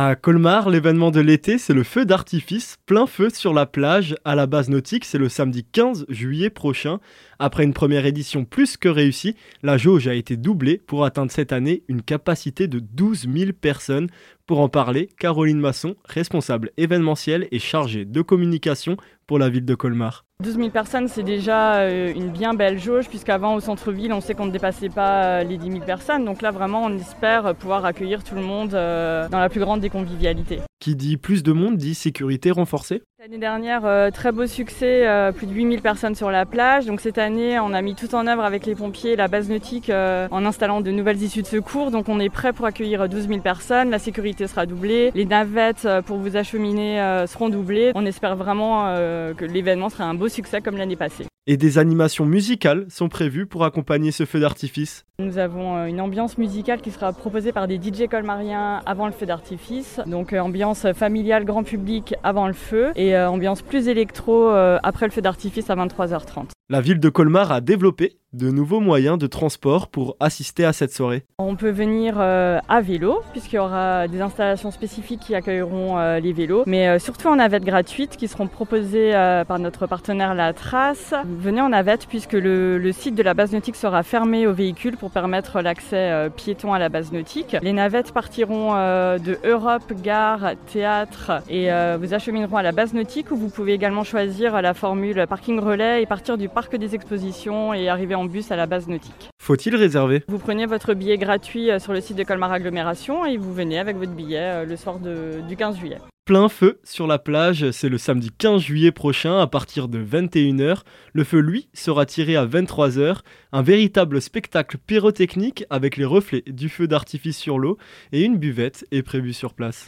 À Colmar, l'événement de l'été, c'est le feu d'artifice, plein feu sur la plage à la base nautique, c'est le samedi 15 juillet prochain. Après une première édition plus que réussie, la jauge a été doublée pour atteindre cette année une capacité de 12 000 personnes. Pour en parler, Caroline Masson, responsable événementielle et chargée de communication pour la ville de Colmar. 12 000 personnes, c'est déjà euh, une bien belle jauge, puisqu'avant au centre-ville, on sait qu'on ne dépassait pas euh, les 10 000 personnes. Donc là, vraiment, on espère pouvoir accueillir tout le monde euh, dans la plus grande des convivialités. Qui dit plus de monde dit sécurité renforcée L'année dernière, très beau succès, plus de 8000 personnes sur la plage. Donc cette année, on a mis tout en œuvre avec les pompiers, la base nautique, en installant de nouvelles issues de secours. Donc on est prêt pour accueillir 12 000 personnes. La sécurité sera doublée. Les navettes pour vous acheminer seront doublées. On espère vraiment que l'événement sera un beau succès comme l'année passée. Et des animations musicales sont prévues pour accompagner ce feu d'artifice. Nous avons euh, une ambiance musicale qui sera proposée par des DJ colmariens avant le feu d'artifice. Donc euh, ambiance familiale grand public avant le feu et euh, ambiance plus électro après le feu d'artifice à 23h30. La ville de Colmar a développé de nouveaux moyens de transport pour assister à cette soirée. On peut venir euh, à vélo, puisqu'il y aura des installations spécifiques qui accueilleront euh, les vélos, mais euh, surtout en navette gratuite qui seront proposées par notre partenaire La Trace. Venez en navette puisque le, site de la base nautique sera fermé aux véhicules pour permettre l'accès piéton à la base nautique. Les navettes partiront de Europe, gare, théâtre et vous achemineront à la base nautique où vous pouvez également choisir la formule parking relais et partir du parc des expositions et arriver en bus à la base nautique. Faut-il réserver? Vous prenez votre billet gratuit euh, sur le site de Colmar Agglomération et vous venez avec votre billet euh, le soir du 15 juillet. Plein feu sur la plage, c'est le samedi 15 juillet prochain à partir de 21h. Le feu, lui, sera tiré à 23h. Un véritable spectacle pyrotechnique avec les reflets du feu d'artifice sur l'eau et une buvette est prévue sur place.